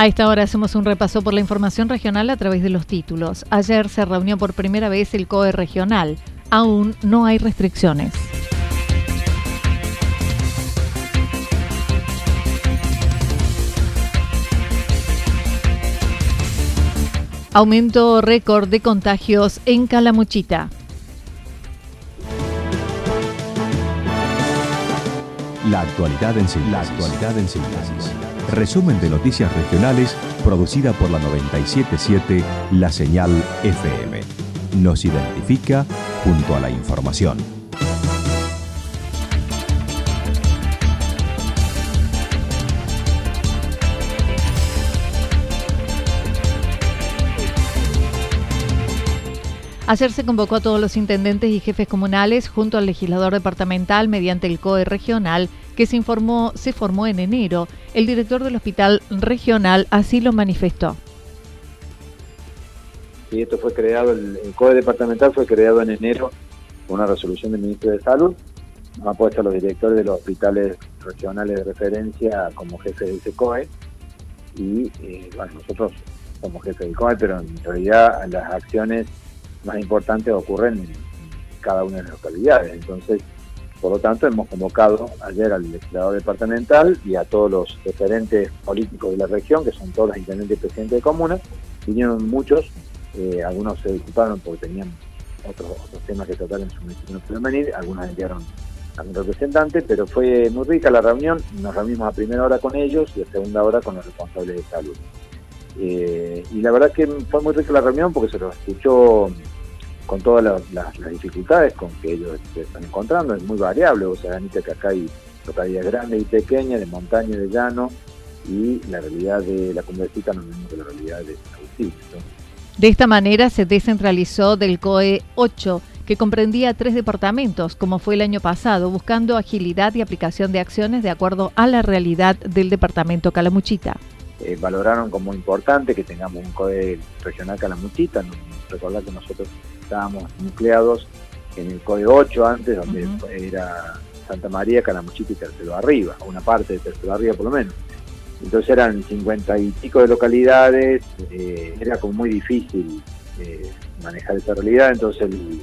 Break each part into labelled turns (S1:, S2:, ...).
S1: A esta hora hacemos un repaso por la información regional a través de los títulos. Ayer se reunió por primera vez el COE regional. Aún no hay restricciones. Aumento récord de contagios en Calamuchita.
S2: La actualidad en síntesis. La actualidad en síntesis. Resumen de noticias regionales producida por la 977 La Señal FM. Nos identifica junto a la información.
S1: Ayer se convocó a todos los intendentes y jefes comunales junto al legislador departamental mediante el COE regional que se, informó, se formó en enero. El director del hospital regional así lo manifestó.
S3: Sí, esto fue creado, el, COE departamental fue creado en enero con una resolución del ministro de Salud. Ha puesto a los directores de los hospitales regionales de referencia como jefes de ese COE. Y eh, bueno, nosotros somos jefes del COE, pero en realidad las acciones más importantes ocurren en, cada una de las localidades. Entonces, por lo tanto, hemos convocado ayer al legislador departamental y a todos los referentes políticos de la región, que son todos los intendentes y presidentes de comunas. Vinieron muchos, eh, algunos se disculparon porque tenían otros, temas que tratar en su municipio no pudieron venir, algunos enviaron a un representante, pero fue muy rica la reunión, nos reunimos a primera hora con ellos y a segunda hora con los responsables de salud. Eh, y la verdad que fue muy rica la reunión porque se lo escuchó con todas las, dificultades con que ellos se están encontrando, es muy variable, o sea, que acá hay localidades grandes y pequeñas, de montaña y de llano, y la realidad de la comunidad no es mismo que la realidad de Agustín.
S1: De esta manera se descentralizó del COE 8, que comprendía tres departamentos, como fue el año pasado, buscando agilidad y aplicación de acciones de acuerdo a la realidad del departamento Calamuchita.
S3: Eh, valoraron como importante que tengamos un COE regional Calamuchita, recordar que nosotros estábamos nucleados en el COE 8 antes, donde era Santa María, Calamuchita y Tercero Arriba, una parte de Tercero Arriba por lo menos. Entonces eran cincuenta y pico de localidades, eh, era como muy difícil eh, manejar esa realidad, entonces el,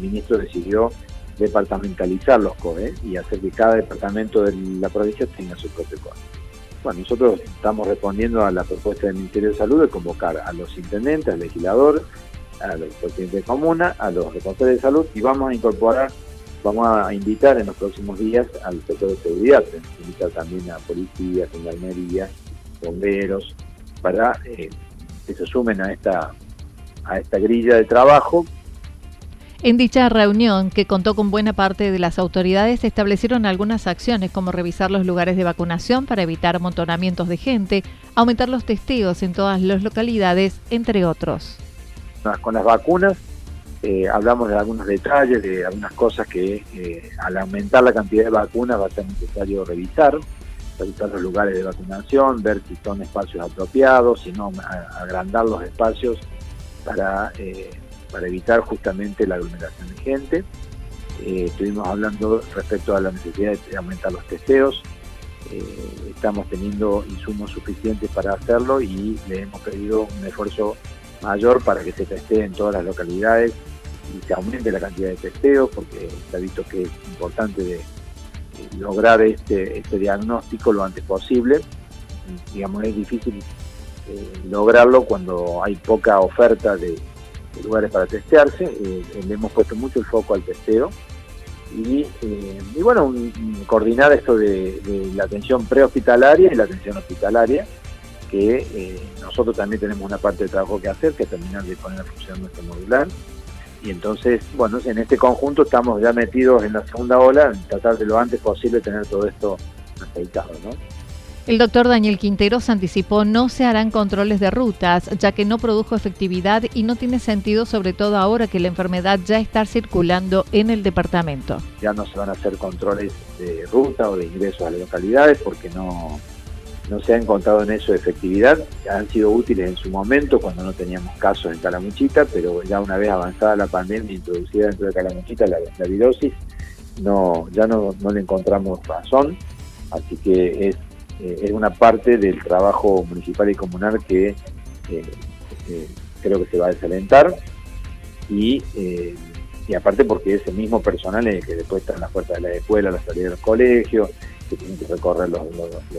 S3: ministro decidió departamentalizar los COE y hacer que cada departamento de la provincia tenga su propio COE. Bueno, nosotros estamos respondiendo a la propuesta del Ministerio de Salud de convocar a los intendentes, al legislador, a los presidentes de comuna, a los responsables de salud y vamos a incorporar, vamos a invitar en los próximos días al sector de seguridad, invitar también a policía, gendarmería, bomberos, para eh, que se sumen a esta, a esta grilla de trabajo.
S1: En dicha reunión, que contó con buena parte de las autoridades, se establecieron algunas acciones como revisar los lugares de vacunación para evitar amontonamientos de gente, aumentar los testeos en todas las localidades, entre otros
S3: con las vacunas. Eh, hablamos de algunos detalles, de algunas cosas que eh, al aumentar la cantidad de vacunas va a ser necesario revisar. revisar los lugares de vacunación, ver si son espacios apropiados, si no, agrandar los espacios para, eh, para evitar justamente la aglomeración de gente. Estuvimos hablando respecto a la necesidad de aumentar los testeos. Estamos teniendo insumos suficientes para hacerlo y le hemos pedido un esfuerzo mayor para que se testee en todas las localidades y se aumente la cantidad de testeos porque se ha visto que es importante lograr este, este diagnóstico lo antes posible. Digamos, es difícil eh, lograrlo cuando hay poca oferta de, lugares para testearse. Eh, le hemos puesto mucho el foco al testeo. Y, eh, bueno, coordinar esto de, la atención prehospitalaria y la atención hospitalaria, que nosotros también tenemos una parte de trabajo que hacer, que es terminar de poner en función nuestro modular y entonces, bueno, en este conjunto estamos ya metidos en la segunda ola, en tratar de lo antes posible tener todo esto aceitado, ¿no?
S1: El doctor Daniel Quinteros anticipó no se harán controles de rutas, ya que no produjo efectividad y no tiene sentido, sobre todo ahora que la enfermedad ya está circulando en el departamento.
S3: Ya no se van a hacer controles de ruta o de ingreso a las localidades porque no, no se ha encontrado en eso efectividad. Han sido útiles en su momento cuando no teníamos casos en Calamuchita, pero ya una vez avanzada la pandemia introducida dentro de Calamuchita la, la virosis, no, ya no, le encontramos razón. Así que es, eh, es una parte del trabajo municipal y comunal que eh, eh, creo que se va a desalentar. Y, y aparte porque ese mismo personal es el que después está en las puertas de la escuela, la salida del colegio, que tienen que recorrer los,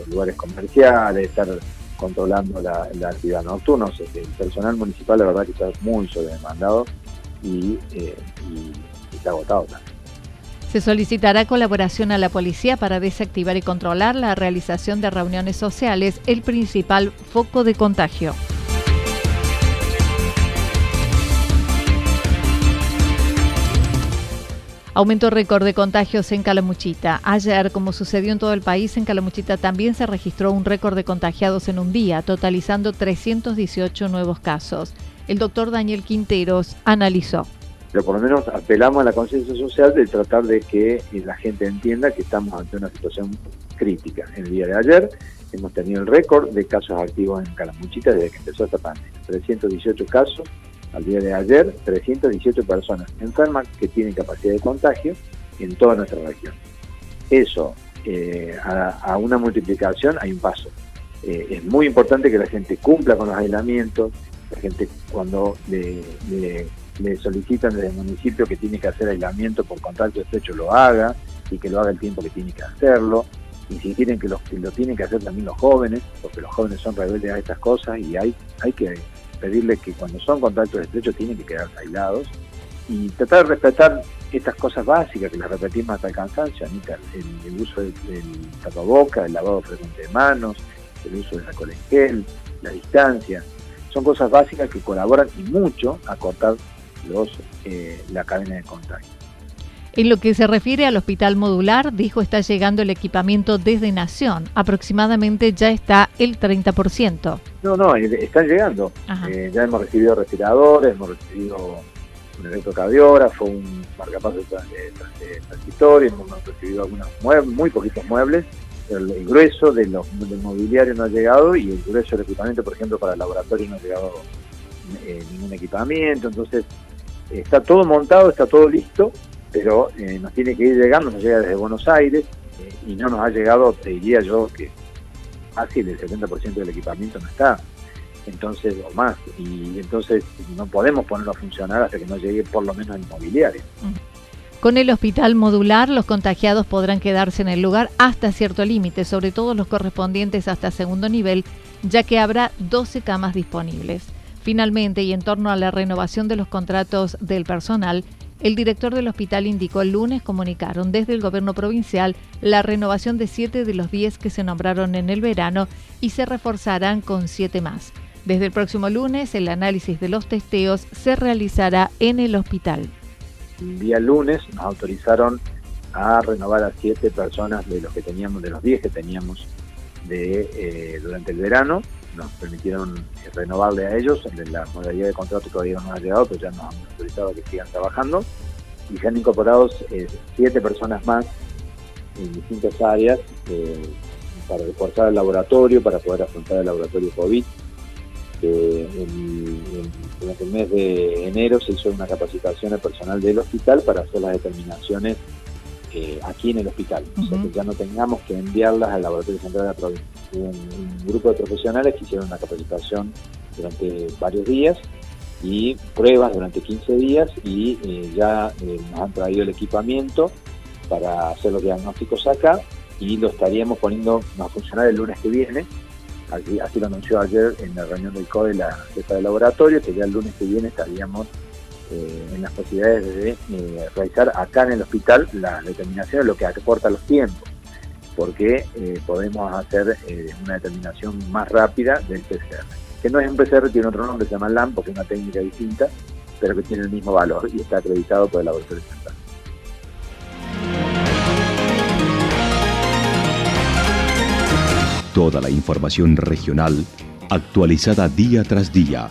S3: lugares comerciales, estar controlando la, actividad nocturna. el personal municipal, la verdad, que está muy sobredemandado y, eh, y está agotado también.
S1: Se solicitará colaboración a la policía para desactivar y controlar la realización de reuniones sociales, el principal foco de contagio. Aumento récord de contagios en Calamuchita. Ayer, como sucedió en todo el país, en Calamuchita también se registró un récord de contagiados en un día, totalizando 318 nuevos casos. El doctor Daniel Quinteros analizó.
S3: Pero por lo menos apelamos a la conciencia social de tratar de que la gente entienda que estamos ante una situación crítica. En el día de ayer hemos tenido el récord de casos activos en Calamuchita desde que empezó esta pandemia. 318 casos al día de ayer 318 personas enfermas que tienen capacidad de contagio en toda nuestra región. Eso, eh, a, una multiplicación hay un paso. Eh, es muy importante que la gente cumpla con los aislamientos, la gente cuando le, solicitan desde el municipio que tiene que hacer aislamiento por contacto estrecho lo haga y que lo haga el tiempo que tiene que hacerlo. Y si quieren que lo, que lo tienen que hacer también los jóvenes, porque los jóvenes son rebeldes a estas cosas y hay, hay que pedirle que cuando son contactos estrechos tienen que quedarse aislados y tratar de respetar estas cosas básicas que las repetimos hasta el cansancio, Anita, el, uso del, tapaboca, el lavado frecuente de manos, el uso de alcohol en gel, la distancia, son cosas básicas que colaboran y mucho a cortar los, eh, la cadena de contagio.
S1: En lo que se refiere al hospital modular, dijo está llegando el equipamiento desde Nación. Aproximadamente ya está el 30%.
S3: No, no, eh, están llegando. Eh, ya hemos recibido respiradores, hemos recibido un electrocardiógrafo, un marcapasos de transitorio, hemos recibido algunos muebles, muy poquitos muebles. El, grueso de los, del mobiliario no ha llegado y el grueso del equipamiento, por ejemplo, para el laboratorio no ha llegado eh, ningún equipamiento. Entonces, está todo montado, está todo listo pero eh, nos tiene que ir llegando, nos llega desde Buenos Aires eh, y no nos ha llegado, te diría yo, que casi el 70% del equipamiento no está, entonces, o más, y entonces no podemos ponerlo a funcionar hasta que no llegue por lo menos el mobiliario.
S1: Con el hospital modular, los contagiados podrán quedarse en el lugar hasta cierto límite, sobre todo los correspondientes hasta segundo nivel, ya que habrá 12 camas disponibles. Finalmente, y en torno a la renovación de los contratos del personal, el director del hospital indicó el lunes comunicaron desde el gobierno provincial la renovación de siete de los diez que se nombraron en el verano y se reforzarán con siete más. Desde el próximo lunes, el análisis de los testeos se realizará en el hospital.
S3: El día lunes nos autorizaron a renovar a siete personas de los que teníamos, de los diez que teníamos eh, durante el verano nos permitieron renovarle a ellos. La modalidad de contrato todavía no ha llegado, pero ya nos han autorizado que sigan trabajando. Y se han incorporado eh, siete personas más en distintas áreas, eh, para reforzar el laboratorio, para poder afrontar el laboratorio COVID. durante el mes de enero se hizo una capacitación al personal del hospital para hacer las determinaciones eh, aquí en el hospital, o sea que ya no tengamos que enviarlas al laboratorio central de la provincia. Un, un grupo de profesionales que hicieron una capacitación durante varios días y pruebas durante 15 días y eh, ya eh, nos han traído el equipamiento para hacer los diagnósticos acá y lo estaríamos poniendo a funcionar el lunes que viene. Así, así lo anunció ayer en la reunión del CODE la jefa de laboratorio, que ya el lunes que viene estaríamos eh, en las posibilidades de realizar acá en el hospital la determinación de lo que aporta los tiempos, porque podemos hacer una determinación más rápida del PCR que no es un PCR, tiene otro nombre, se llama LAM, porque es una técnica distinta, pero que tiene el mismo valor y está acreditado por el laboratorio central.
S2: Toda la información regional actualizada día tras día.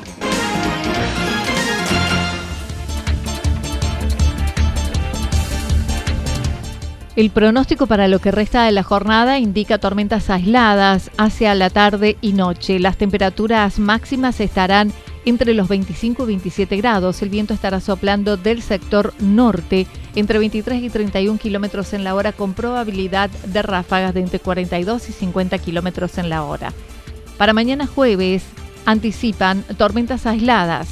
S1: El pronóstico para lo que resta de la jornada indica tormentas aisladas hacia la tarde y noche. Las temperaturas máximas estarán entre los 25 y 27 grados. El viento estará soplando del sector norte entre 23 y 31 kilómetros en la hora con probabilidad de ráfagas de entre 42 y 50 kilómetros en la hora. Para mañana jueves anticipan tormentas aisladas.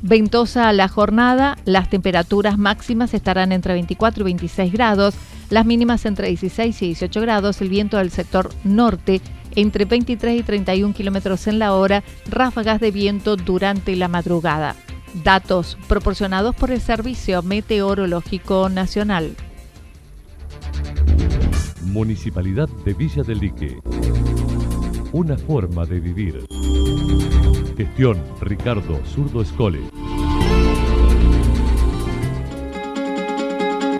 S1: Ventosa la jornada, las temperaturas máximas estarán entre 24 y 26 grados, las mínimas entre 16 y 18 grados, el viento del sector norte entre 23 y 31 kilómetros en la hora, ráfagas de viento durante la madrugada. Datos proporcionados por el Servicio Meteorológico Nacional.
S4: Municipalidad de Villa del Lique una forma de vivir. Gestión Ricardo Zurdo Escole.